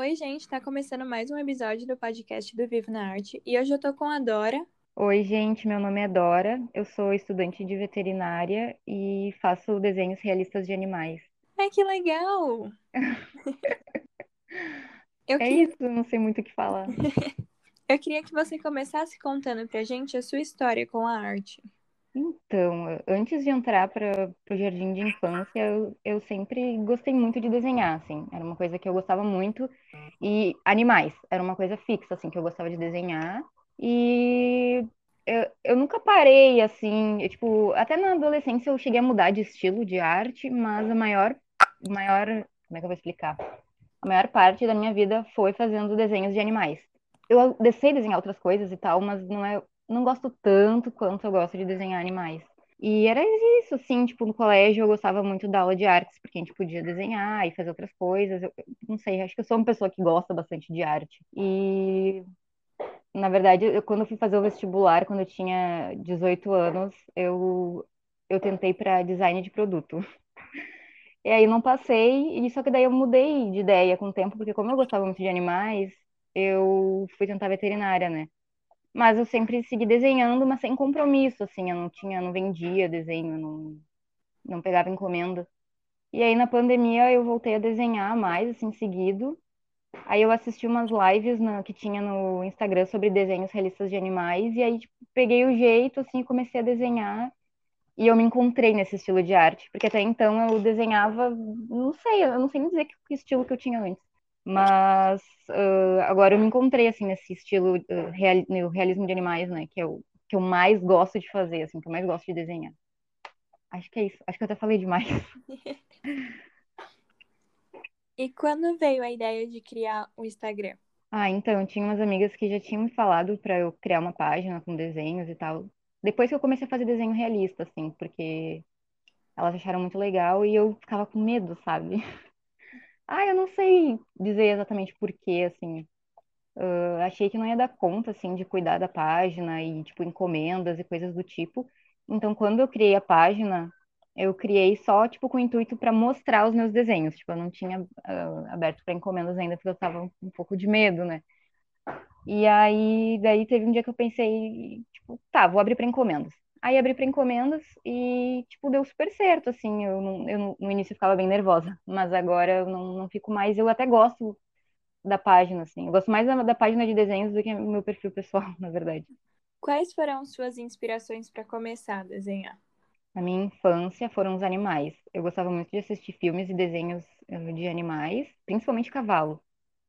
Oi, gente, tá começando mais um episódio do podcast do Vivo na Arte e hoje eu tô com a Dora. Oi, gente, meu nome é Dora, eu sou estudante de veterinária e faço desenhos realistas de animais. Ai, que legal! eu É queria... isso, não sei muito o que falar. eu queria que você começasse contando pra gente a sua história com a arte. Então, antes de entrar para o jardim de infância, eu, eu sempre gostei muito de desenhar, assim, era uma coisa que eu gostava muito. E animais, era uma coisa fixa, assim, que eu gostava de desenhar. E eu, eu nunca parei, assim, eu, tipo, até na adolescência eu cheguei a mudar de estilo de arte, mas a maior, maior, como é que eu vou explicar? A maior parte da minha vida foi fazendo desenhos de animais. Eu sei desenhar outras coisas e tal, mas não é, não gosto tanto quanto eu gosto de desenhar animais. E era isso, assim, tipo, no colégio eu gostava muito da aula de artes, porque a gente podia desenhar e fazer outras coisas. Eu, não sei, acho que eu sou uma pessoa que gosta bastante de arte. E na verdade, eu, quando eu fui fazer o vestibular, quando eu tinha 18 anos, eu, eu tentei para design de produto. E aí não passei, e só que daí eu mudei de ideia com o tempo, porque como eu gostava muito de animais, eu fui tentar veterinária, né? Mas eu sempre segui desenhando, mas sem compromisso, assim, eu não tinha, não vendia desenho, não, não pegava encomenda. E aí na pandemia eu voltei a desenhar mais, assim, seguido. Aí eu assisti umas lives na, que tinha no Instagram sobre desenhos realistas de animais, e aí tipo, peguei o jeito, assim, e comecei a desenhar. E eu me encontrei nesse estilo de arte, porque até então eu desenhava, não sei, eu não sei nem dizer que, que estilo que eu tinha antes. Mas uh, agora eu me encontrei, assim, nesse estilo uh, real, no realismo de animais, né? Que é o que eu mais gosto de fazer, assim, que eu mais gosto de desenhar. Acho que é isso. Acho que eu até falei demais. E quando veio a ideia de criar o Instagram? Ah, então, eu tinha umas amigas que já tinham me falado para eu criar uma página com desenhos e tal. Depois que eu comecei a fazer desenho realista, assim, porque elas acharam muito legal e eu ficava com medo, sabe? Ah, eu não sei dizer exatamente por quê, assim. Uh, achei que não ia dar conta, assim, de cuidar da página e, tipo, encomendas e coisas do tipo. Então, quando eu criei a página, eu criei só, tipo, com o intuito para mostrar os meus desenhos. Tipo, eu não tinha uh, aberto para encomendas ainda, porque eu tava um pouco de medo, né? E aí, daí teve um dia que eu pensei, tipo, tá, vou abrir para encomendas. Aí abri para encomendas e, tipo, deu super certo, assim. Eu, não, eu no início ficava bem nervosa, mas agora eu não, não fico mais. Eu até gosto da página, assim. Eu gosto mais da, da página de desenhos do que meu perfil pessoal, na verdade. Quais foram suas inspirações para começar a desenhar? Na minha infância foram os animais. Eu gostava muito de assistir filmes e desenhos de animais, principalmente cavalo.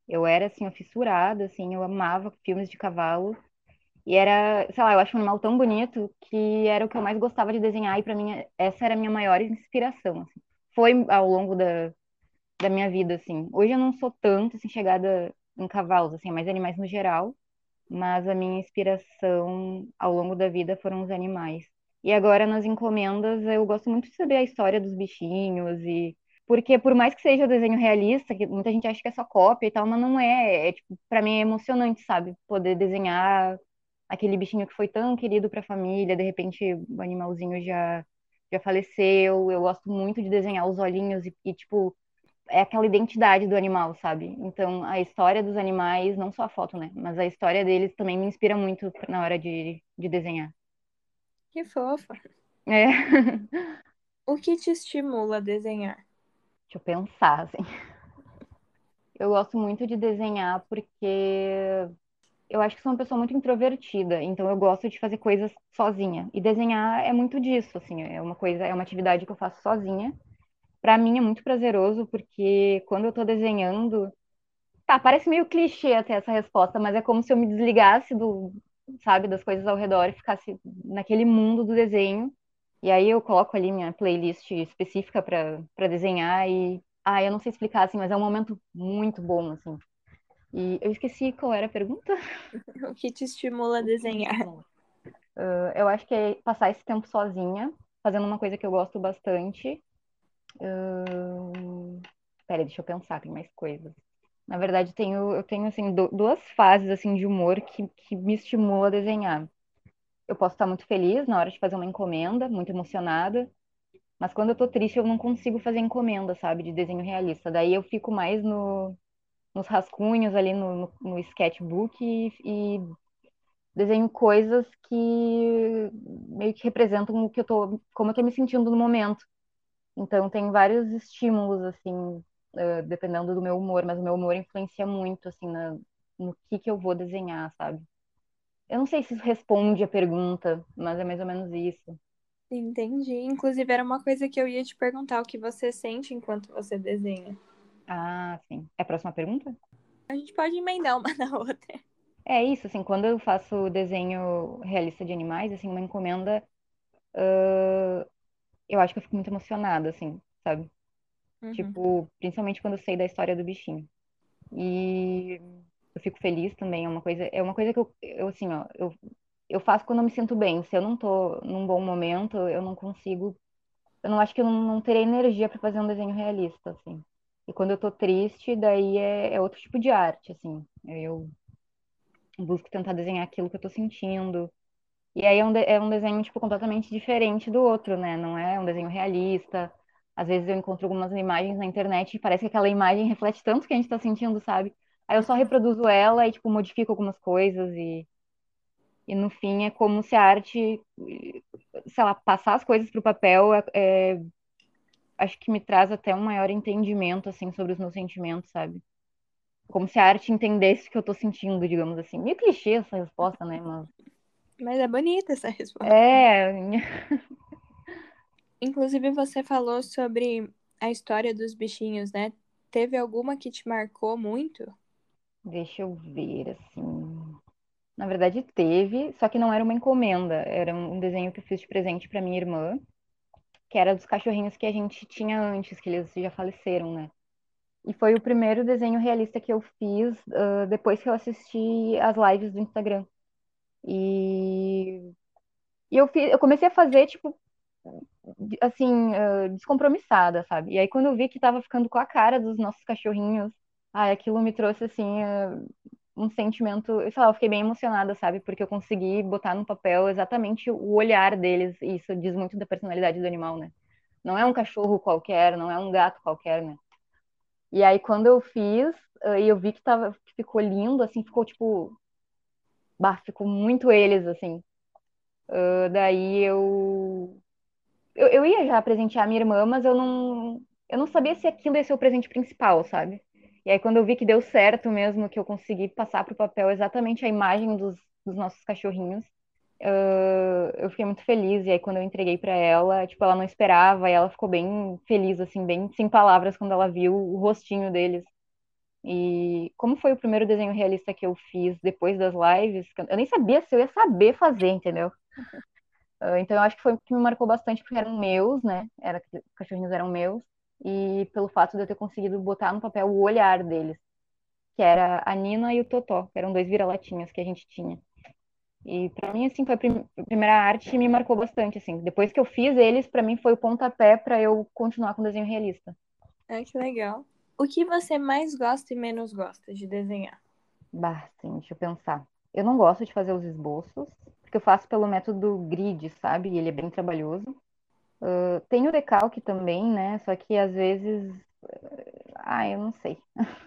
Eu era, assim, fissurada, assim, eu amava filmes de cavalo. E era, sei lá, eu acho um animal tão bonito que era o que eu mais gostava de desenhar e para mim essa era a minha maior inspiração, assim. Foi ao longo da, da minha vida, assim. Hoje eu não sou tanto, assim, chegada em cavalos, assim, mais animais no geral, mas a minha inspiração ao longo da vida foram os animais. E agora nas encomendas eu gosto muito de saber a história dos bichinhos e porque por mais que seja o desenho realista, que muita gente acha que é só cópia e tal, mas não é, é tipo, para mim é emocionante, sabe? Poder desenhar aquele bichinho que foi tão querido para a família, de repente o animalzinho já já faleceu. Eu gosto muito de desenhar os olhinhos e, e, tipo é aquela identidade do animal, sabe? Então a história dos animais, não só a foto, né? Mas a história deles também me inspira muito na hora de, de desenhar. Que fofa. É. o que te estimula a desenhar? Deixa eu pensar, assim. Eu gosto muito de desenhar porque eu acho que sou uma pessoa muito introvertida, então eu gosto de fazer coisas sozinha. E desenhar é muito disso, assim, é uma coisa, é uma atividade que eu faço sozinha. Para mim é muito prazeroso porque quando eu tô desenhando, tá, parece meio clichê até essa resposta, mas é como se eu me desligasse do, sabe, das coisas ao redor e ficasse naquele mundo do desenho. E aí eu coloco ali minha playlist específica para desenhar e ah, eu não sei explicar assim, mas é um momento muito bom assim. E eu esqueci qual era a pergunta. O que te estimula a desenhar? Uh, eu acho que é passar esse tempo sozinha, fazendo uma coisa que eu gosto bastante. Uh... Peraí, deixa eu pensar, tem mais coisas. Na verdade, tenho, eu tenho assim, duas fases assim de humor que, que me estimula a desenhar. Eu posso estar muito feliz na hora de fazer uma encomenda, muito emocionada, mas quando eu tô triste eu não consigo fazer encomenda, sabe, de desenho realista. Daí eu fico mais no nos rascunhos ali no, no, no sketchbook e, e desenho coisas que meio que representam o que eu tô, como eu tô me sentindo no momento. Então tem vários estímulos assim, uh, dependendo do meu humor, mas o meu humor influencia muito assim na, no que que eu vou desenhar, sabe? Eu não sei se isso responde a pergunta, mas é mais ou menos isso. Entendi. Inclusive era uma coisa que eu ia te perguntar, o que você sente enquanto você desenha. Ah, sim. É a próxima pergunta? A gente pode emendar uma na outra. É isso, assim, quando eu faço desenho realista de animais, assim, uma encomenda, uh, eu acho que eu fico muito emocionada, assim, sabe? Uhum. Tipo, principalmente quando eu sei da história do bichinho. E eu fico feliz também, é uma coisa, é uma coisa que eu, eu assim, ó, eu, eu faço quando eu me sinto bem. Se eu não tô num bom momento, eu não consigo, eu não acho que eu não, não terei energia para fazer um desenho realista, assim. E quando eu tô triste, daí é, é outro tipo de arte, assim. Eu busco tentar desenhar aquilo que eu tô sentindo. E aí é um, de, é um desenho, tipo, completamente diferente do outro, né? Não é um desenho realista. Às vezes eu encontro algumas imagens na internet e parece que aquela imagem reflete tanto o que a gente tá sentindo, sabe? Aí eu só reproduzo ela e, tipo, modifico algumas coisas e... E no fim é como se a arte, sei lá, passar as coisas pro papel é, é acho que me traz até um maior entendimento, assim, sobre os meus sentimentos, sabe? Como se a arte entendesse o que eu tô sentindo, digamos assim. Meio clichê essa resposta, né? Mas, Mas é bonita essa resposta. é, Inclusive, você falou sobre a história dos bichinhos, né? Teve alguma que te marcou muito? deixa eu ver, assim. Na verdade, teve, só que não era uma encomenda, era um desenho que eu fiz de presente para minha irmã, que era dos cachorrinhos que a gente tinha antes, que eles já faleceram, né? E foi o primeiro desenho realista que eu fiz uh, depois que eu assisti as lives do Instagram. E, e eu, fiz, eu comecei a fazer, tipo, assim, uh, descompromissada, sabe? E aí quando eu vi que tava ficando com a cara dos nossos cachorrinhos, ai, aquilo me trouxe, assim, uh, um sentimento, sei lá, eu fiquei bem emocionada, sabe? Porque eu consegui botar no papel exatamente o olhar deles, e isso diz muito da personalidade do animal, né? Não é um cachorro qualquer, não é um gato qualquer, né? E aí, quando eu fiz, e eu vi que, tava, que ficou lindo, assim, ficou tipo. Bah, ficou muito eles, assim. Uh, daí eu... eu. Eu ia já presentear a minha irmã, mas eu não. Eu não sabia se aquilo ia ser o presente principal, sabe? E aí, quando eu vi que deu certo mesmo, que eu consegui passar para o papel exatamente a imagem dos, dos nossos cachorrinhos, Uh, eu fiquei muito feliz. E aí, quando eu entreguei para ela, tipo, ela não esperava e ela ficou bem feliz, assim, bem sem palavras quando ela viu o rostinho deles. E como foi o primeiro desenho realista que eu fiz depois das lives, eu nem sabia se eu ia saber fazer, entendeu? Então, eu acho que foi o que me marcou bastante, porque eram meus, né? Era, os cachorrinhos eram meus. E pelo fato de eu ter conseguido botar no papel o olhar deles, que era a Nina e o Totó, que eram dois vira-latinhas que a gente tinha. E para mim, assim, foi a, prim a primeira arte e me marcou bastante, assim. Depois que eu fiz eles, para mim foi o pontapé para eu continuar com o desenho realista. Ah, que legal. O que você mais gosta e menos gosta de desenhar? Bah, sim, deixa eu pensar. Eu não gosto de fazer os esboços, porque eu faço pelo método grid, sabe? E ele é bem trabalhoso. Uh, tem o decalque também, né? Só que às vezes. Ah, eu não sei.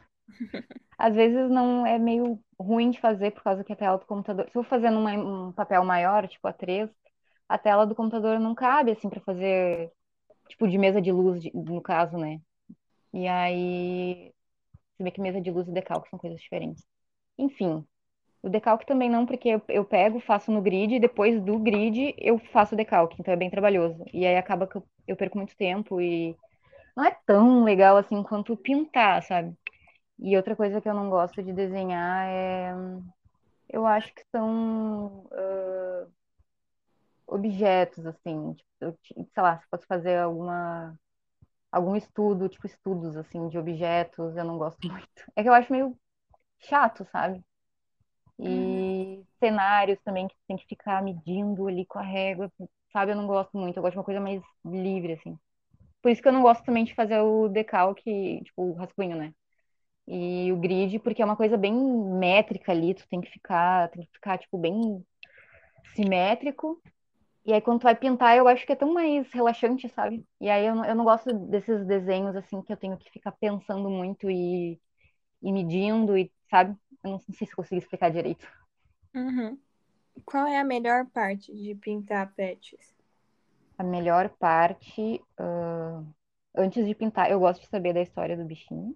às vezes não é meio ruim de fazer por causa que a tela do computador. Se eu fazer numa, um papel maior, tipo A3, a tela do computador não cabe assim para fazer tipo de mesa de luz, de, no caso, né? E aí, se bem que mesa de luz e decalque são coisas diferentes. Enfim, o decalque também não, porque eu, eu pego, faço no grid, e depois do grid eu faço o decalque, então é bem trabalhoso. E aí acaba que eu, eu perco muito tempo e não é tão legal assim quanto pintar, sabe? E outra coisa que eu não gosto de desenhar é. Eu acho que são uh, objetos, assim. Tipo, sei lá, se fosse fazer alguma. Algum estudo, tipo estudos, assim, de objetos, eu não gosto muito. É que eu acho meio chato, sabe? E uhum. cenários também que tem que ficar medindo ali com a régua, sabe? Eu não gosto muito. Eu gosto de uma coisa mais livre, assim. Por isso que eu não gosto também de fazer o decalque, tipo, o rascunho, né? e o grid, porque é uma coisa bem métrica ali, tu tem que ficar, tem que ficar, tipo, bem simétrico. E aí, quando tu vai pintar, eu acho que é tão mais relaxante, sabe? E aí, eu não, eu não gosto desses desenhos, assim, que eu tenho que ficar pensando muito e, ir medindo e, sabe? Eu não sei se consigo explicar direito. Uhum. Qual é a melhor parte de pintar pets? A melhor parte, uh, antes de pintar, eu gosto de saber da história do bichinho,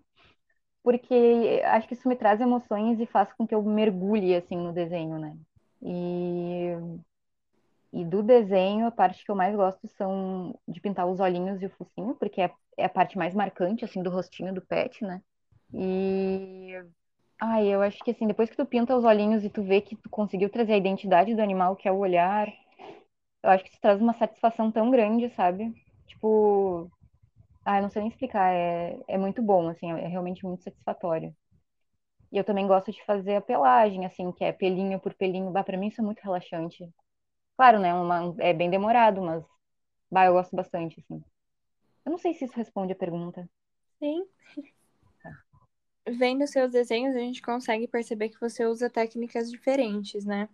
porque acho que isso me traz emoções e faz com que eu mergulhe assim no desenho, né? E e do desenho, a parte que eu mais gosto são de pintar os olhinhos e o focinho, porque é, é a parte mais marcante, assim, do rostinho do pet, né? E... Ai, eu acho que, assim, depois que tu pinta os olhinhos e tu vê que tu conseguiu trazer a identidade do animal, que é o olhar, eu acho que isso traz uma satisfação tão grande, sabe? Tipo... Ai, não sei nem explicar, é, é muito bom, assim, é realmente muito satisfatório. E eu também gosto de fazer a pelagem, assim, que é pelinho por pelinho. Bah, pra mim isso é muito relaxante. Claro, né? Uma, é bem demorado, mas bah, eu gosto bastante, assim. Eu não sei se isso responde a pergunta. Sim. Vendo seus desenhos, a gente consegue perceber que você usa técnicas diferentes, né?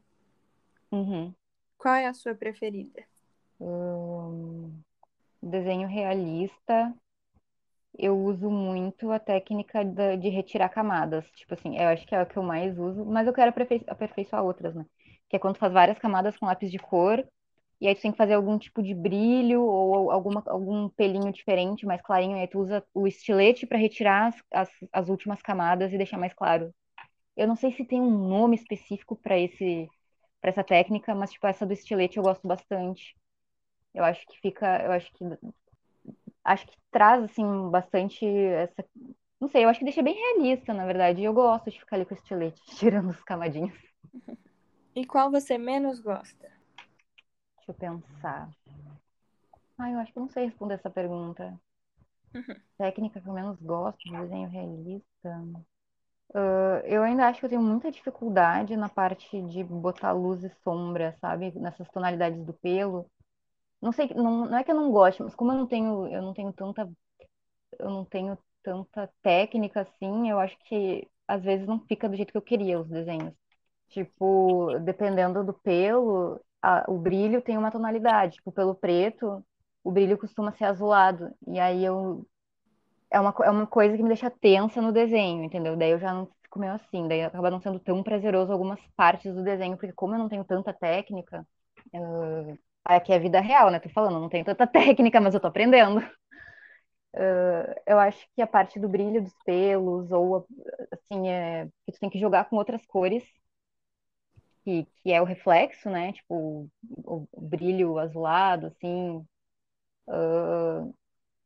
Uhum. Qual é a sua preferida? Hum, desenho realista, eu uso muito a técnica da- de retirar camadas. Tipo assim, eu acho que é a que eu mais uso, mas eu quero aperfei- aperfeiçoar outras, né? que é quando tu faz várias camadas com lápis de cor, e aí tu tem que fazer algum tipo de brilho ou alguma, algum pelinho diferente, mais clarinho, e aí tu usa o estilete para retirar as, as, as últimas camadas e deixar mais claro. Eu não sei se tem um nome específico para esse para essa técnica, mas tipo essa do estilete eu gosto bastante. Eu acho que fica, eu acho que acho que traz assim bastante essa, não sei, eu acho que deixa bem realista, na verdade. Eu gosto de ficar ali com o estilete, tirando as camadinhas. E qual você menos gosta? Deixa eu pensar. Ah, eu acho que não sei responder essa pergunta. Uhum. Técnica que eu menos gosto de desenho realista. Uh, eu ainda acho que eu tenho muita dificuldade na parte de botar luz e sombra, sabe? Nessas tonalidades do pelo. Não sei, não, não é que eu não goste, mas como eu não tenho, eu não tenho tanta, eu não tenho tanta técnica assim, eu acho que às vezes não fica do jeito que eu queria os desenhos. Tipo, dependendo do pelo, a- o brilho tem uma tonalidade. Tipo, pelo preto, o brilho costuma ser azulado. E aí eu. É uma, é uma coisa que me deixa tensa no desenho, entendeu? Daí eu já não fico meio assim. Daí acaba não sendo tão prazeroso algumas partes do desenho, porque como eu não tenho tanta técnica. Uh, aqui é a vida real, né? Tô falando, eu não tenho tanta técnica, mas eu tô aprendendo. Uh, eu acho que a parte do brilho dos pelos, ou assim, é, que tu tem que jogar com outras cores que, que é o reflexo, né? Tipo, o, o brilho azulado, assim. Uh,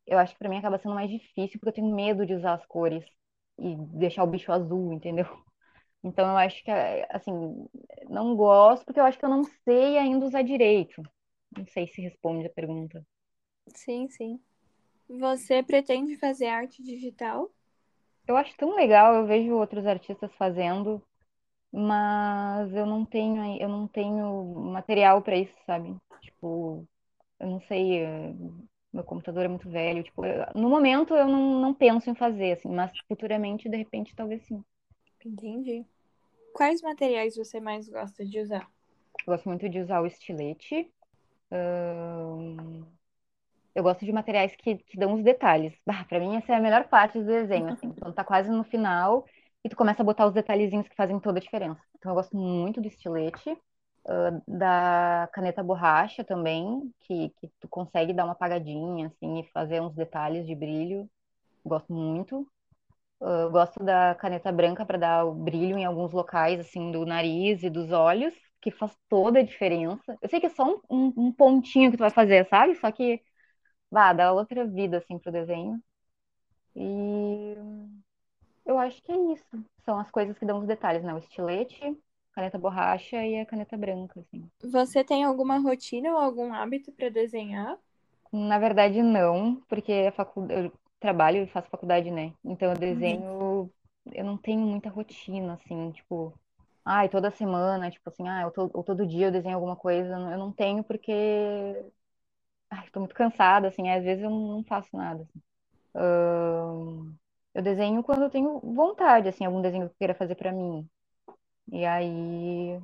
eu acho que pra mim acaba sendo mais difícil porque eu tenho medo de usar as cores e deixar o bicho azul, entendeu? Então eu acho que, assim, não gosto porque eu acho que eu não sei ainda usar direito. Não sei se responde a pergunta. Sim, sim. Você pretende fazer arte digital? Eu acho tão legal, eu vejo outros artistas fazendo, mas eu não tenho, eu não tenho material para isso, sabe? Tipo, eu não sei, eh, meu computador é muito velho, tipo, eu- no momento eu não, não penso em fazer, assim, mas futuramente, de repente, talvez sim. Entendi. Quais materiais você mais gosta de usar? Eu gosto muito de usar o estilete, ahn, eu gosto de materiais que, que dão os detalhes. Bah, pra mim, essa é a melhor parte do desenho, assim, quando tá quase no final e tu começa a botar os detalhezinhos que fazem toda a diferença. Então, eu gosto muito do estilete, ah, da caneta borracha também, que, que tu consegue dar uma apagadinha, assim, e fazer uns detalhes de brilho. Gosto muito. Eu gosto da caneta branca para dar o brilho em alguns locais, assim, do nariz e dos olhos, que faz toda a diferença. Eu sei que é só um, um- um pontinho que tu vai fazer, sabe? Só que, vá, dá outra vida, assim, pro desenho. E eu acho que é isso. São as coisas que dão os detalhes, né? O estilete, caneta borracha e a caneta branca, assim. Você tem alguma rotina ou algum hábito para desenhar? Na verdade, não, porque a facu... eu trabalho e faço faculdade, né? Então, eu Uhum. desenho, eu não tenho muita rotina, assim, tipo, ai, toda semana, tipo assim, ah, eu to... ou todo dia eu desenho alguma coisa. Eu não tenho porque, ai, tô muito cansada, assim, às vezes eu não faço nada. assim. Eu desenho quando eu tenho vontade, assim, algum desenho que eu queira fazer pra mim. E aí,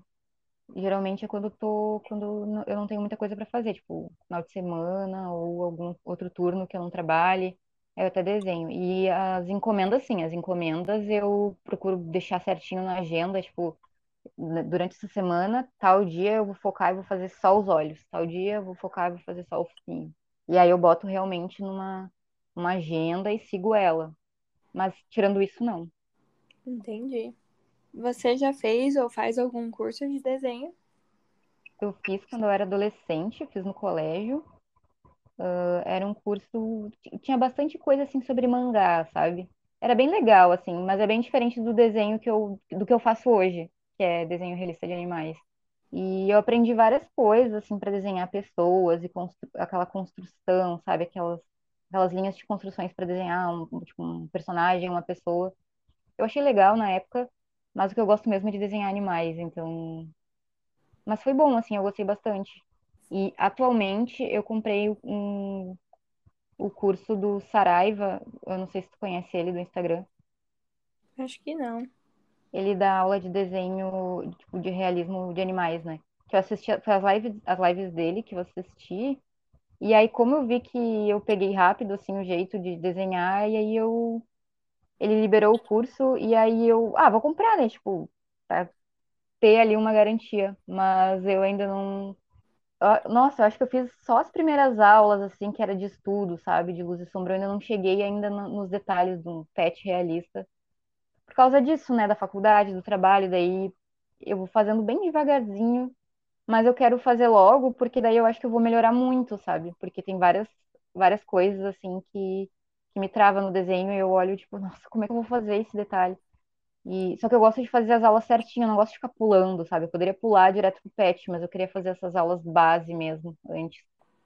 geralmente é quando eu tô, quando eu não tenho muita coisa pra fazer, tipo, final de semana ou algum outro turno que eu não trabalhe. Eu até desenho. E as encomendas, sim, as encomendas eu procuro deixar certinho na agenda, tipo, né, durante essa semana, tal dia eu vou focar e vou fazer só os olhos, tal dia eu vou focar e vou fazer só o focinho. E aí eu boto realmente numa uma agenda e sigo ela. Mas tirando isso, não. Entendi. Você já fez ou faz algum curso de desenho? Eu fiz quando eu era adolescente, fiz no colégio. Uh, era um curso, tinha bastante coisa assim sobre mangá, sabe? Era bem legal, assim, mas é bem diferente do desenho que eu, do que eu faço hoje, que é desenho realista de animais. E eu aprendi várias coisas, assim, para desenhar pessoas e constru aquela construção, sabe? Aquelas, aquelas linhas de construções para desenhar um, tipo, um personagem, uma pessoa. Eu achei legal na época, mas o que eu gosto mesmo é de desenhar animais, então. Mas foi bom, assim, eu gostei bastante. E atualmente eu comprei um, o curso do Saraiva, eu não sei se tu conhece ele do Instagram. Acho que não. Ele dá aula de desenho, tipo, de realismo de animais, né? Que eu assisti, foi as lives, as lives dele que eu assisti. E aí, como eu vi que eu peguei rápido, assim, o jeito de desenhar, e aí eu... Ele liberou o curso, e aí eu... Ah, vou comprar, né? Tipo, pra ter ali uma garantia. Mas eu ainda não nossa, eu acho que eu fiz só as primeiras aulas, assim, que era de estudo, sabe? De luz e sombra. Eu ainda não cheguei ainda nos detalhes do pet realista. Por causa disso, né? Da faculdade, do trabalho, daí eu vou fazendo bem devagarzinho. Mas eu quero fazer logo, porque daí eu acho que eu vou melhorar muito, sabe? Porque tem várias, várias coisas, assim, que, que me travam no desenho e eu olho, tipo, nossa, como é que eu vou fazer esse detalhe? E, só que eu gosto de fazer as aulas certinho, eu não gosto de ficar pulando, sabe? Eu poderia pular direto pro pet, mas eu queria fazer essas aulas base mesmo antes.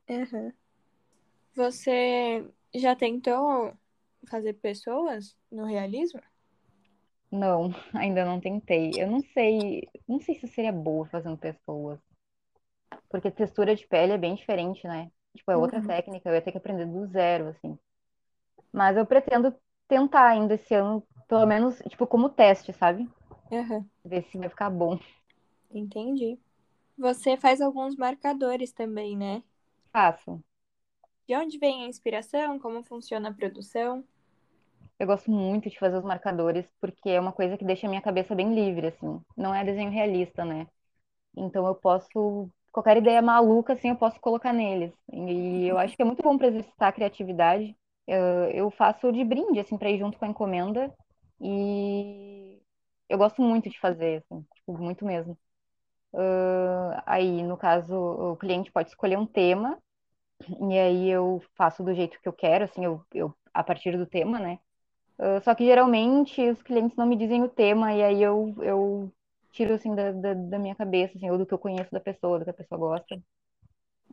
Uhum. Você já tentou fazer pessoas no realismo? Não, ainda não tentei. Eu não sei, não sei se seria boa fazendo pessoas. Porque textura de pele é bem diferente, né? Tipo, é outra Uhum. técnica, eu ia ter que aprender do zero, assim. Mas eu pretendo tentar ainda esse ano pelo menos, tipo, como teste, sabe? Uhum. Ver se vai ficar bom. Entendi. Você faz alguns marcadores também, né? Faço. De onde vem a inspiração? Como funciona a produção? Eu gosto muito de fazer os marcadores porque é uma coisa que deixa a minha cabeça bem livre, assim. Não é desenho realista, né? Então eu posso qualquer ideia maluca assim eu posso colocar neles. E eu acho que é muito bom para exercitar a criatividade. Eu, eu faço de brinde assim para ir junto com a encomenda e eu gosto muito de fazer, assim, tipo, muito mesmo. Uh, aí, no caso, o cliente pode escolher um tema, e aí eu faço do jeito que eu quero, assim, eu, eu a partir do tema, né? Uh, só que geralmente os clientes não me dizem o tema, e aí eu, eu tiro, assim, da, da, da minha cabeça, assim, ou do que eu conheço da pessoa, do que a pessoa gosta.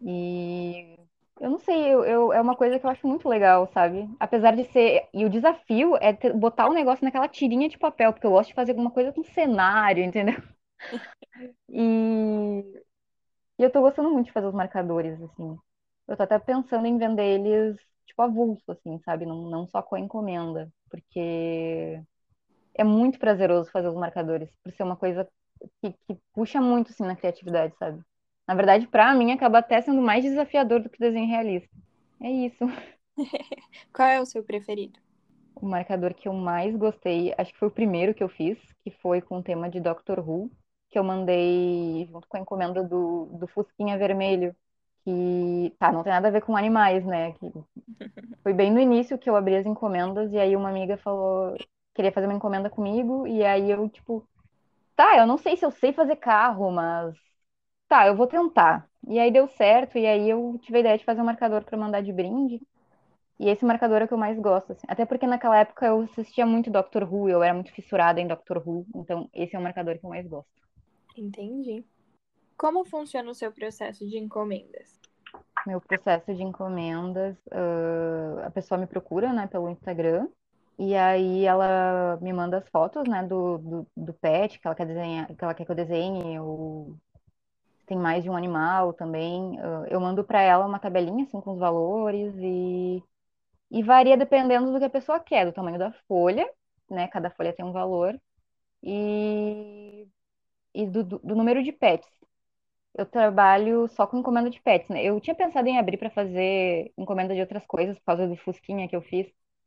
E eu não sei, eu, eu, é uma coisa que eu acho muito legal, sabe? Apesar de ser. E o desafio é ter, botar o negócio naquela tirinha de papel, porque eu gosto de fazer alguma coisa com cenário, entendeu? E, e eu tô gostando muito de fazer os marcadores, assim. Eu tô até pensando em vender eles, tipo, avulso, assim, sabe? Não, não só com a encomenda, porque é muito prazeroso fazer os marcadores, por ser uma coisa que, que puxa muito, assim, na criatividade, sabe? Na verdade, para mim, acaba até sendo mais desafiador do que o desenho realista. É isso. Qual é o seu preferido? O marcador que eu mais gostei, acho que foi o primeiro que eu fiz, que foi com o tema de Doctor Who, que eu mandei junto com a encomenda do, do Fusquinha Vermelho, que, tá, não tem nada a ver com animais, né? Que foi bem no início que eu abri as encomendas e aí uma amiga falou, queria fazer uma encomenda comigo, e aí eu, tipo, tá, eu não sei se eu sei fazer carro, mas tá, eu vou tentar. E aí deu certo, e aí eu tive a ideia de fazer um marcador para mandar de brinde. E esse marcador é o que eu mais gosto, assim. Até porque naquela época eu assistia muito Doctor Who, eu era muito fissurada em Doctor Who, então esse é o marcador que eu mais gosto. Entendi. Como funciona o seu processo de encomendas? Meu processo de encomendas, uh, a pessoa me procura, né, pelo Instagram, e aí ela me manda as fotos, né, do, do, do pet que ela quer desenhar, que ela quer que eu desenhe, ou tem mais de um animal também. Eu mando para ela uma tabelinha assim com os valores e, e varia dependendo do que a pessoa quer, do tamanho da folha, né? Cada folha tem um valor e, e do, do, do número de pets. Eu trabalho só com encomenda de pets, né? Eu tinha pensado em abrir para fazer encomenda de outras coisas por causa do Fusquinha que eu fiz,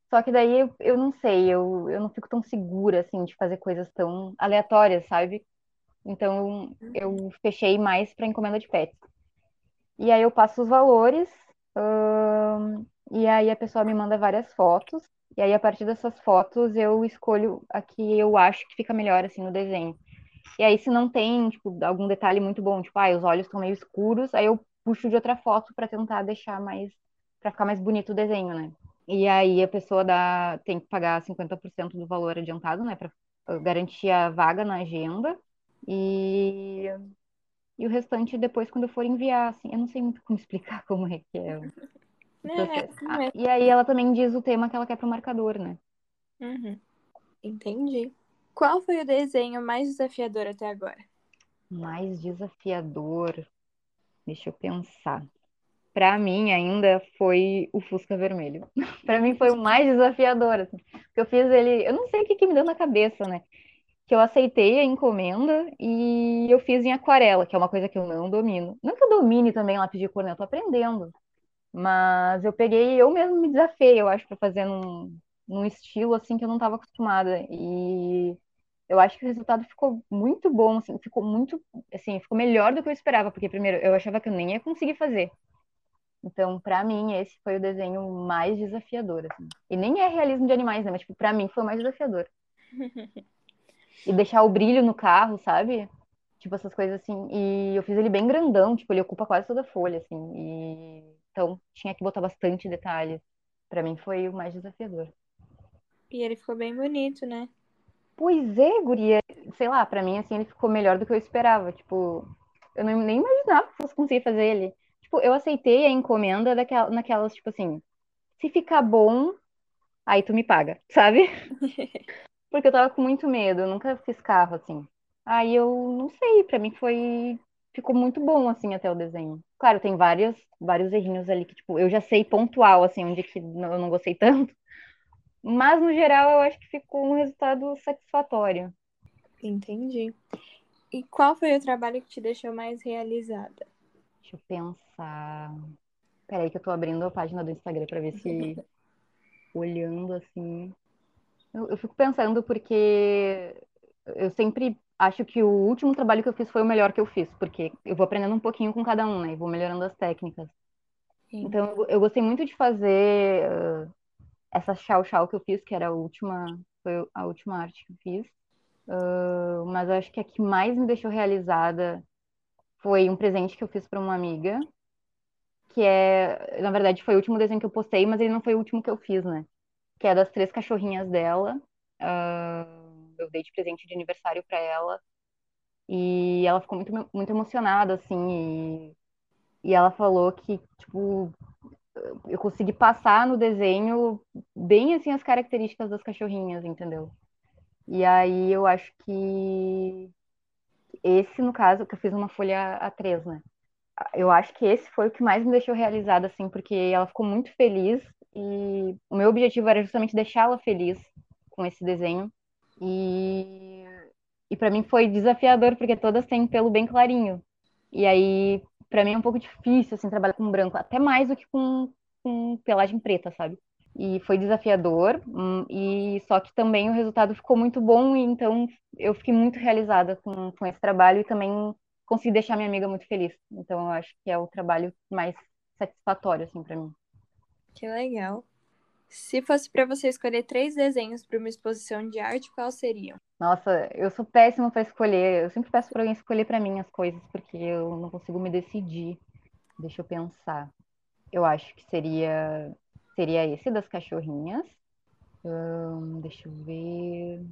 Só que daí eu, eu não sei, eu, eu não fico tão segura, assim, de fazer coisas tão aleatórias, sabe? Então eu fechei mais para encomenda de pets. E aí eu passo os valores, hum, e aí a pessoa me manda várias fotos, e aí a partir dessas fotos eu escolho a que eu acho que fica melhor, assim, no desenho. E aí se não tem, tipo, algum detalhe muito bom, tipo, ah, os olhos estão meio escuros, aí eu puxo de outra foto para tentar deixar mais, para ficar mais bonito o desenho, né? E aí a pessoa dá, tem que pagar 50% do valor adiantado, né, para garantir a vaga na agenda. E, e o restante depois, quando eu for enviar, assim, eu não sei muito como explicar como é que é É, Ah, e aí ela também diz o tema que ela quer pro marcador, né? Uhum. Entendi. Qual foi o desenho mais desafiador até agora? Mais desafiador, deixa eu pensar. Pra mim ainda foi o Fusca Vermelho. Pra mim foi o mais desafiador, assim. Porque eu fiz ele, eu não sei o que que me deu na cabeça, né? Que eu aceitei a encomenda e eu fiz em aquarela, que é uma coisa que eu não domino. Não que eu domine também lápis de cor, né? Eu tô aprendendo. Mas eu peguei, eu mesmo me desafiei, eu acho, pra fazer num, num estilo assim que eu não estava acostumada. E eu acho que o resultado ficou muito bom, assim, ficou muito, assim, ficou melhor do que eu esperava, porque primeiro eu achava que eu nem ia conseguir fazer. Então, pra mim, esse foi o desenho mais desafiador, assim. E nem é realismo de animais, né? Mas, tipo, pra mim foi o mais desafiador. E deixar o brilho no carro, sabe? Tipo, essas coisas assim. E eu fiz ele bem grandão, tipo, ele ocupa quase toda a folha, assim. E... Então, tinha que botar bastante detalhe. Pra mim foi o mais desafiador. E ele ficou bem bonito, né? Pois é, guria. Sei lá, pra mim, assim, ele ficou melhor do que eu esperava. Tipo, eu não, nem imaginava que fosse conseguir fazer ele. Tipo, eu aceitei a encomenda daquela, naquelas, tipo assim, se ficar bom, aí tu me paga, sabe? Porque eu tava com muito medo, eu nunca fiz carro, assim. Aí eu não sei, pra mim foi. Ficou muito bom, assim, até o desenho. Claro, tem vários, vários errinhos ali que, tipo, eu já sei pontual, assim, onde que eu não gostei tanto. Mas, no geral, eu acho que ficou um resultado satisfatório. Entendi. E qual foi o trabalho que te deixou mais realizada? Deixa eu pensar. Peraí, que eu tô abrindo a página do Instagram pra ver se. Olhando assim. Eu, eu fico pensando porque eu sempre acho que o último trabalho que eu fiz foi o melhor que eu fiz, porque eu vou aprendendo um pouquinho com cada um, né? E vou melhorando as técnicas. Sim. Então, eu, eu gostei muito de fazer ah, essa chau chau que eu fiz, que era a última, foi a última arte que eu fiz. Ah, mas eu acho que a que mais me deixou realizada foi um presente que eu fiz para uma amiga, que é, na verdade, foi o último desenho que eu postei, mas ele não foi o último que eu fiz, né? Que é das três cachorrinhas dela. Ah, eu dei de presente de aniversário para ela. E ela ficou muito, muito emocionada, assim, e, e ela falou que, tipo, eu consegui passar no desenho bem, assim, as características das cachorrinhas, entendeu? E aí eu acho que esse, no caso, que eu fiz uma folha A3, né? Eu acho que esse foi o que mais me deixou realizada, assim, porque ela ficou muito feliz e o meu objetivo era justamente deixá-la feliz com esse desenho. E, e para mim foi desafiador, porque todas têm pelo bem clarinho. E aí, para mim é um pouco difícil, assim, trabalhar com branco, até mais do que com, com pelagem preta, sabe? E foi desafiador, hum, e só que também o resultado ficou muito bom, e então eu fiquei muito realizada com, com esse trabalho e também consegui deixar minha amiga muito feliz. Então eu acho que é o trabalho mais satisfatório, assim, para mim. Que legal. Se fosse para você escolher três desenhos para uma exposição de arte, quais seriam? Nossa, eu sou péssima para escolher. Eu sempre peço para alguém escolher para mim as coisas, porque eu não consigo me decidir. Deixa eu pensar. Eu acho que seria seria esse das cachorrinhas. Hum, deixa eu ver.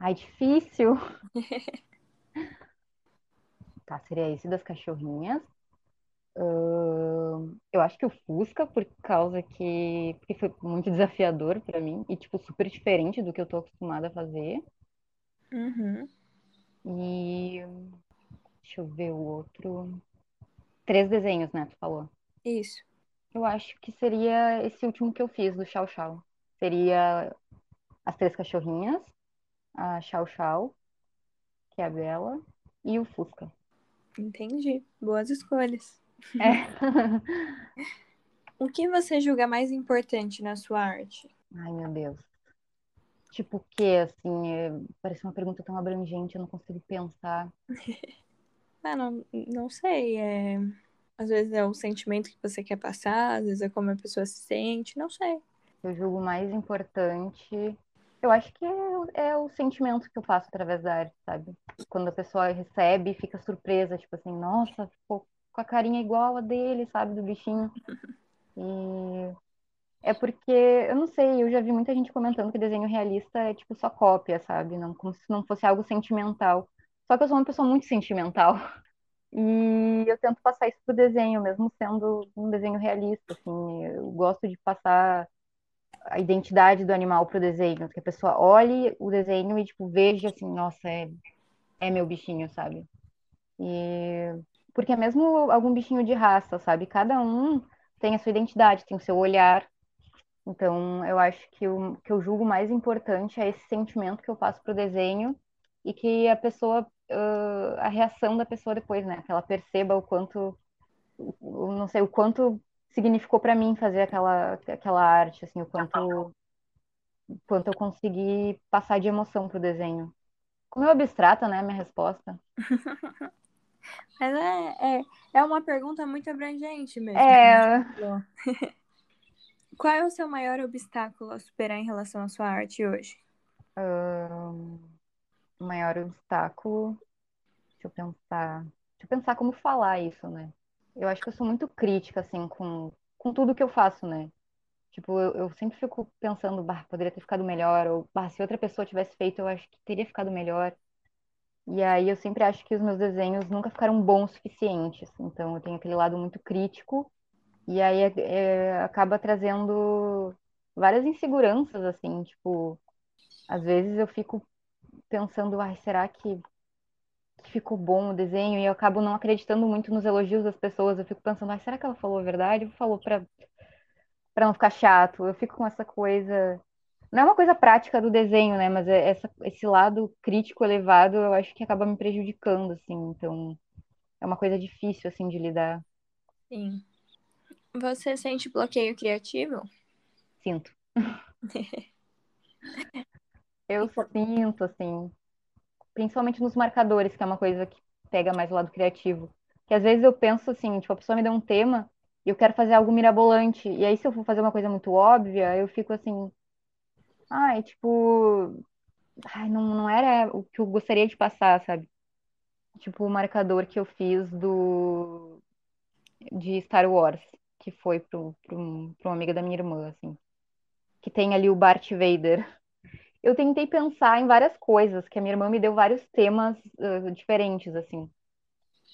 Ai, difícil. Tá, seria esse das cachorrinhas. Hum, eu acho que o Fusca, por causa que porque foi muito desafiador para mim e tipo super diferente do que eu tô acostumada a fazer. Uhum. E deixa eu ver o outro. Três desenhos, né? Tu falou. Isso. Eu acho que seria esse último que eu fiz, do Chau Chau. Seria as três cachorrinhas, a Chau Chau, que é a Bela, e o Fusca. Entendi. Boas escolhas. É. O que você julga mais importante na sua arte? Ai, meu Deus. Tipo o quê, assim? É... Parece uma pergunta tão abrangente, eu não consigo pensar. ah, não, não sei. É... Às vezes é o sentimento que você quer passar, às vezes é como a pessoa se sente, não sei. Eu julgo mais importante. Eu acho que é, é o sentimento que eu faço através da arte, sabe? Quando a pessoa recebe e fica surpresa, tipo assim, nossa, ficou com a carinha igual a dele, sabe, do bichinho. E é porque, eu não sei, eu já vi muita gente comentando que desenho realista é tipo só cópia, sabe? Não, como se não fosse algo sentimental. Só que eu sou uma pessoa muito sentimental. E eu tento passar isso pro desenho, mesmo sendo um desenho realista, assim. Eu gosto de passar a identidade do animal pro desenho, que a pessoa olhe o desenho e, tipo, veja assim, nossa, é, é meu bichinho, sabe? E... Porque é mesmo algum bichinho de raça, sabe? Cada um tem a sua identidade, tem o seu olhar, então, eu acho que o que eu julgo mais importante é esse sentimento que eu passo pro desenho e que a pessoa, uh, a reação da pessoa depois, né? Que ela perceba o quanto, não sei, o quanto significou para mim fazer aquela, aquela arte, assim, o quanto, o quanto eu consegui passar de emoção pro desenho. Como é abstrata, né, minha resposta? Mas é, é, é uma pergunta muito abrangente mesmo. É. Qual é o seu maior obstáculo a superar em relação à sua arte hoje? Um, o maior obstáculo. Deixa eu pensar. Deixa eu pensar como falar isso, né? Eu acho que eu sou muito crítica, assim, com, com tudo que eu faço, né? Tipo, eu, eu sempre fico pensando, bah, poderia ter ficado melhor, ou bah, se outra pessoa tivesse feito, eu acho que teria ficado melhor. E aí eu sempre acho que os meus desenhos nunca ficaram bons o suficiente. Assim. Então eu tenho aquele lado muito crítico e aí é, é, acaba trazendo várias inseguranças, assim, tipo, às vezes eu fico pensando, ai, será que, que ficou bom o desenho? E eu acabo não acreditando muito nos elogios das pessoas. Eu fico pensando, ai, será que ela falou a verdade ou falou pra, pra não ficar chato? Eu fico com essa coisa. Não é uma coisa prática do desenho, né? Mas é essa, esse lado crítico elevado, eu acho que acaba me prejudicando, assim. Então, é uma coisa difícil, assim, de lidar. Sim. Você sente bloqueio criativo? Sinto. eu sinto, assim, principalmente nos marcadores, que é uma coisa que pega mais o lado criativo. Que às vezes eu penso assim, tipo, a pessoa me deu um tema e eu quero fazer algo mirabolante. E aí, se eu for fazer uma coisa muito óbvia, eu fico assim. Ai, tipo. Ai, não, não era o que eu gostaria de passar, sabe? Tipo, o marcador que eu fiz do. de Star Wars que foi para um, uma amiga da minha irmã, assim, que tem ali o Bart Vader. Eu tentei pensar em várias coisas, que a minha irmã me deu vários temas uh, diferentes, assim.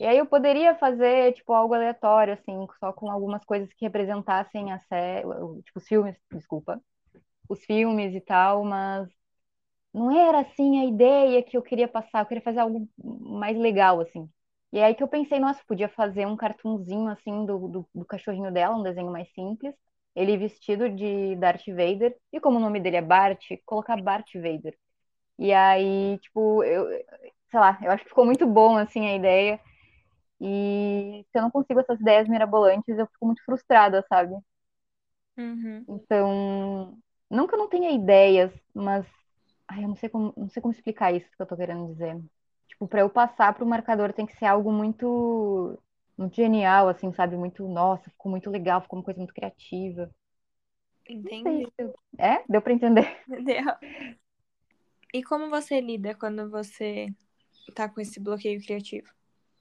E aí eu poderia fazer, tipo, algo aleatório, assim, só com algumas coisas que representassem a série, tipo, os filmes, desculpa, os filmes e tal, mas não era, assim, a ideia que eu queria passar, eu queria fazer algo mais legal, assim. E aí que eu pensei, nossa, podia fazer um cartunzinho assim do, do, do, cachorrinho dela, um desenho mais simples. Ele vestido de Darth Vader. E como o nome dele é Bart, colocar Bart Vader. E aí, tipo, eu, sei lá, eu acho que ficou muito bom assim a ideia. E se eu não consigo essas ideias mirabolantes, eu fico muito frustrada, sabe? Uhum. Então, não que eu não tenha ideias, mas ai, eu não sei como, não sei como explicar isso que eu tô querendo dizer. Tipo, para eu passar para o marcador tem que ser algo muito, muito genial, assim, sabe? Muito, nossa, ficou muito legal, ficou uma coisa muito criativa. Entendi. É? Deu para entender? Deu. E como você lida quando você tá com esse bloqueio criativo?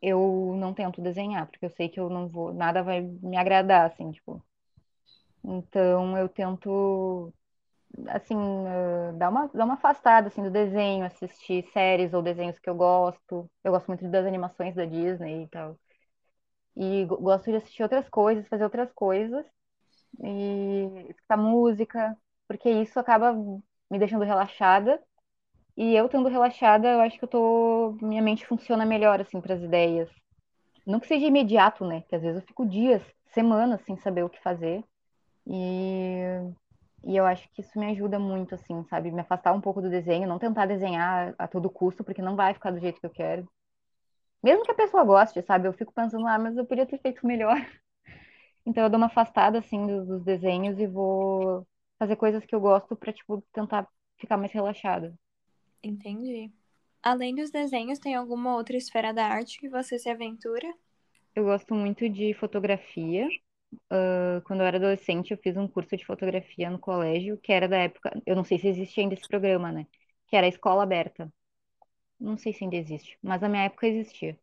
Eu não tento desenhar, porque eu sei que eu não vou, nada vai me agradar, assim, tipo. Então eu tento assim, uh, dar uma, dar uma afastada, assim, do desenho, assistir séries ou desenhos que eu gosto. Eu gosto muito das animações da Disney e tal. E gosto de assistir outras coisas, fazer outras coisas. E escutar música, porque isso acaba me deixando relaxada. E eu estando relaxada, eu acho que eu tô... Minha mente funciona melhor, assim, para as ideias. Não que seja imediato, né? Que às vezes eu fico dias, semanas sem saber o que fazer. E e eu acho que isso me ajuda muito, assim, sabe? Me afastar um pouco do desenho, não tentar desenhar a todo custo, porque não vai ficar do jeito que eu quero. Mesmo que a pessoa goste, sabe? Eu fico pensando, ah, mas eu podia ter feito melhor. Então eu dou uma afastada, assim, dos, dos desenhos e vou fazer coisas que eu gosto pra, tipo, tentar ficar mais relaxada. Entendi. Além dos desenhos, tem alguma outra esfera da arte que você se aventura? Eu gosto muito de fotografia. Uh, quando eu era adolescente, eu fiz um curso de fotografia no colégio, que era da época, eu não sei se existe ainda esse programa, né? Que era a escola aberta. Não sei se ainda existe, mas na minha época existia.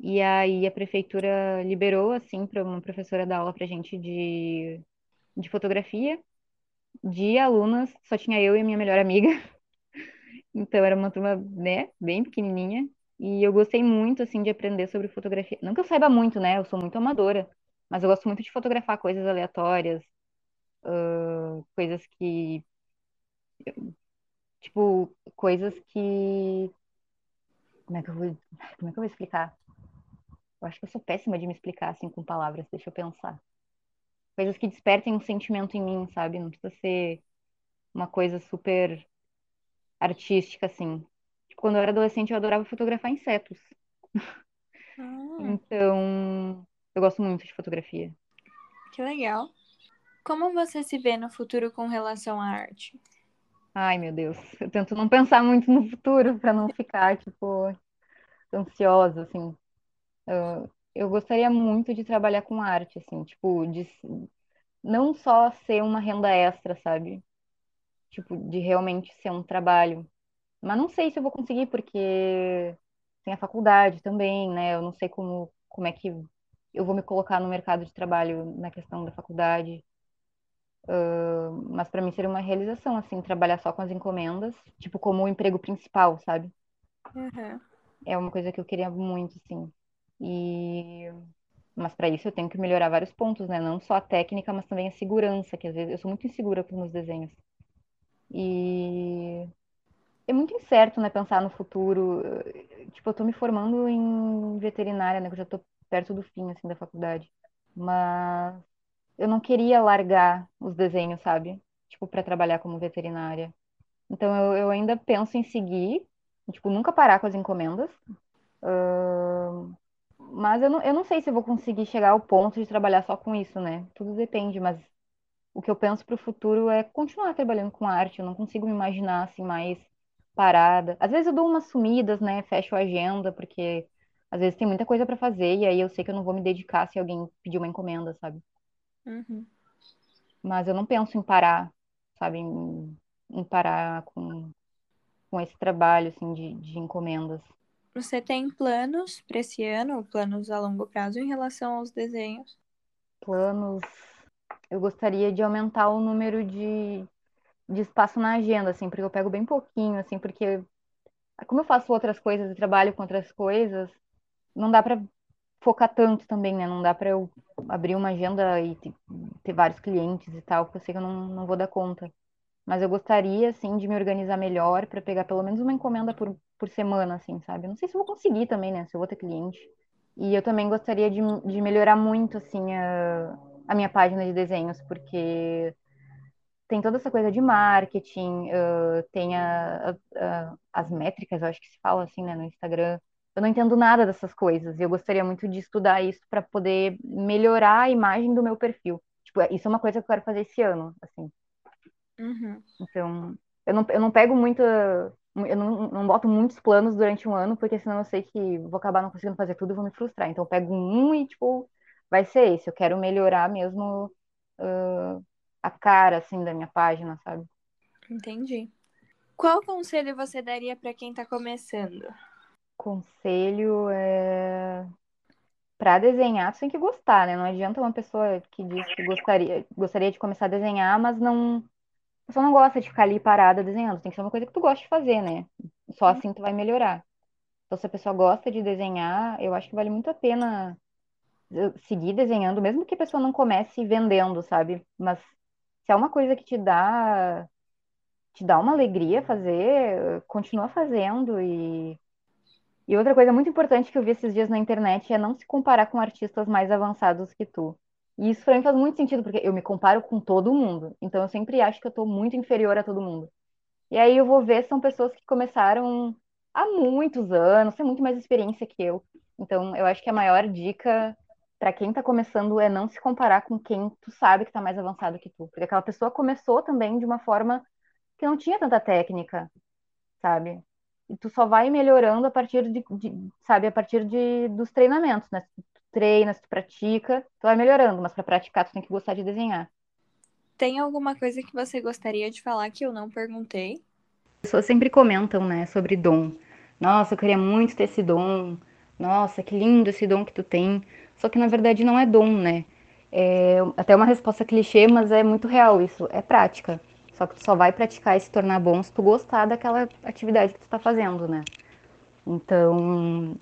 E aí a prefeitura liberou, assim, para uma professora dar aula pra gente de, de fotografia. De alunas, só tinha eu e a minha melhor amiga. Então era uma turma, né, bem pequenininha. E eu gostei muito, assim, de aprender sobre fotografia. Não que eu saiba muito, né? Eu sou muito amadora. Mas eu gosto muito de fotografar coisas aleatórias, uh, coisas que. Tipo, coisas que. Como é que eu vou, como é que eu vou explicar? Eu acho que eu sou péssima de me explicar assim com palavras, deixa eu pensar. Coisas que despertem um sentimento em mim, sabe? Não precisa ser uma coisa super artística, assim. Tipo, quando eu era adolescente, eu adorava fotografar insetos. Ah, Então, eu gosto muito de fotografia. que legal. Como você se vê no futuro com relação à arte? Ai, meu Deus. Eu tento não pensar muito no futuro para não ficar, tipo, ansiosa, assim. Eu, eu gostaria muito de trabalhar com arte, assim, tipo, de não só ser uma renda extra, sabe? Tipo, de realmente ser um trabalho. Mas não sei se eu vou conseguir, porque tem a faculdade também, né? Eu não sei como, como é que eu vou me colocar no mercado de trabalho na questão da faculdade. Mas para mim seria uma realização, assim, trabalhar só com as encomendas, tipo, como o emprego principal, sabe? Aham. É uma coisa que eu queria muito, assim. E Mas para isso eu tenho que melhorar vários pontos, né? Não só a técnica, mas também a segurança, que às vezes eu sou muito insegura com os meus desenhos. E é muito incerto, né, pensar no futuro. Tipo, eu tô me formando em veterinária, né? Que eu já tô perto do fim, assim, da faculdade. Mas eu não queria largar os desenhos, sabe? Tipo, para trabalhar como veterinária. Então eu, eu ainda penso em seguir, tipo, nunca parar com as encomendas. Mas eu não, eu não sei se eu vou conseguir chegar ao ponto de trabalhar só com isso, né? Tudo depende, mas o que eu penso para o futuro é continuar trabalhando com arte. Eu não consigo me imaginar assim mais parada. Às vezes eu dou umas sumidas, né? Fecho a agenda, porque às vezes tem muita coisa para fazer e aí eu sei que eu não vou me dedicar se alguém pedir uma encomenda, sabe? Uhum. Mas eu não penso em parar, sabe? Em, em parar com, com esse trabalho, assim, de, de encomendas. Você tem planos para esse ano, planos a longo prazo em relação aos desenhos? Planos. Eu gostaria de aumentar o número de, de espaço na agenda, assim, porque eu pego bem pouquinho, assim, porque como eu faço outras coisas e trabalho com outras coisas, não dá pra focar tanto também, né? Não dá pra eu abrir uma agenda e ter, vários clientes e tal, porque eu sei que eu não, não vou dar conta. Mas eu gostaria, assim, de me organizar melhor pra pegar pelo menos uma encomenda por, por semana, assim, sabe? Não sei se eu vou conseguir também, né? Se eu vou ter cliente. E eu também gostaria de, de melhorar muito, assim, a, a minha página de desenhos, porque tem toda essa coisa de marketing, uh, tem a, a, as métricas, eu acho que se fala assim, né, no Instagram. Eu não entendo nada dessas coisas e eu gostaria muito de estudar isso para poder melhorar a imagem do meu perfil. Tipo, isso é uma coisa que eu quero fazer esse ano, assim. Uhum. Então, eu não, eu não pego muita. Eu não, não boto muitos planos durante um ano, porque senão eu sei que vou acabar não conseguindo fazer tudo e vou me frustrar. Então, eu pego um e, tipo, vai ser esse. Eu quero melhorar mesmo uh, a cara, assim, da minha página, sabe? Entendi. Qual conselho você daria para quem tá começando? Conselho é. Pra desenhar, tu tem que gostar, né? Não adianta uma pessoa que diz que gostaria, gostaria de começar a desenhar, mas não. A pessoa não gosta de ficar ali parada desenhando. Tem que ser uma coisa que tu gosta de fazer, né? Só assim tu vai melhorar. Então, se a pessoa gosta de desenhar, eu acho que vale muito a pena eh, seguir desenhando, mesmo que a pessoa não comece vendendo, sabe? Mas se é uma coisa que te dá, te dá uma alegria fazer, continua fazendo. E, e outra coisa muito importante que eu vi esses dias na internet é não se comparar com artistas mais avançados que tu. E isso pra mim faz muito sentido, porque eu me comparo com todo mundo. Então eu sempre acho que eu tô muito inferior a todo mundo. E aí eu vou ver, são pessoas que começaram há muitos anos, têm muito mais experiência que eu. Então, eu acho que a maior dica para quem tá começando é não se comparar com quem tu sabe que tá mais avançado que tu. Porque aquela pessoa começou também de uma forma que não tinha tanta técnica, sabe? E tu só vai melhorando a partir de, de sabe, a partir de, dos treinamentos, né? Se tu treina, se tu pratica, tu vai melhorando, mas para praticar tu tem que gostar de desenhar. Tem alguma coisa que você gostaria de falar que eu não perguntei? As pessoas sempre comentam, né, sobre dom. Nossa, eu queria muito ter esse dom. Nossa, que lindo esse dom que tu tem. Só que na verdade não é dom, né? É até uma resposta clichê, mas é muito real isso. É prática. Só que tu só vai praticar e se tornar bom se tu gostar daquela atividade que tu está fazendo, né? Então,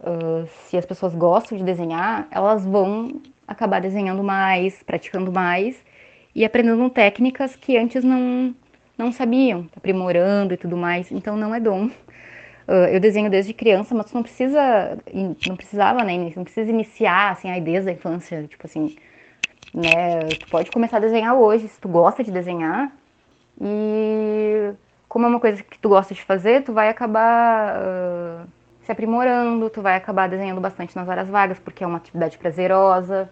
uh, se as pessoas gostam de desenhar, elas vão acabar desenhando mais, praticando mais e aprendendo técnicas que antes não, não sabiam, aprimorando e tudo mais. Então, não é dom. Uh, eu desenho desde criança, mas tu não precisa, não precisava, né? Não precisa iniciar, assim, aí desde a infância, tipo assim, né? Tu pode começar a desenhar hoje, se tu gosta de desenhar, e como é uma coisa que tu gosta de fazer, tu vai acabar uh, se aprimorando, tu vai acabar desenhando bastante nas horas vagas, porque é uma atividade prazerosa.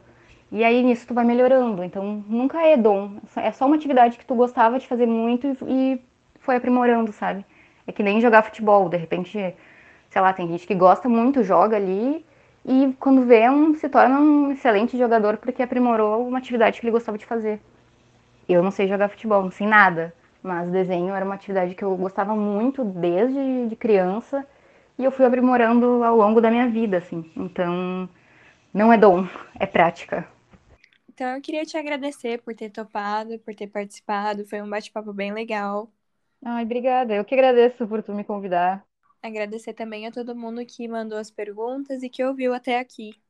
E aí nisso tu vai melhorando. Então nunca é dom. É só uma atividade que tu gostava de fazer muito e, foi aprimorando, sabe? É que nem jogar futebol. De repente, sei lá, tem gente que gosta muito, joga ali e quando vê um, se torna um excelente jogador porque aprimorou uma atividade que ele gostava de fazer. Eu não sei jogar futebol, não sei nada, mas desenho era uma atividade que eu gostava muito desde de criança e eu fui aprimorando ao longo da minha vida, assim. Então, não é dom, é prática. Então, eu queria te agradecer por ter topado, por ter participado. Foi um bate-papo bem legal. Ai, obrigada. Eu que agradeço por tu me convidar. Agradecer também a todo mundo que mandou as perguntas e que ouviu até aqui.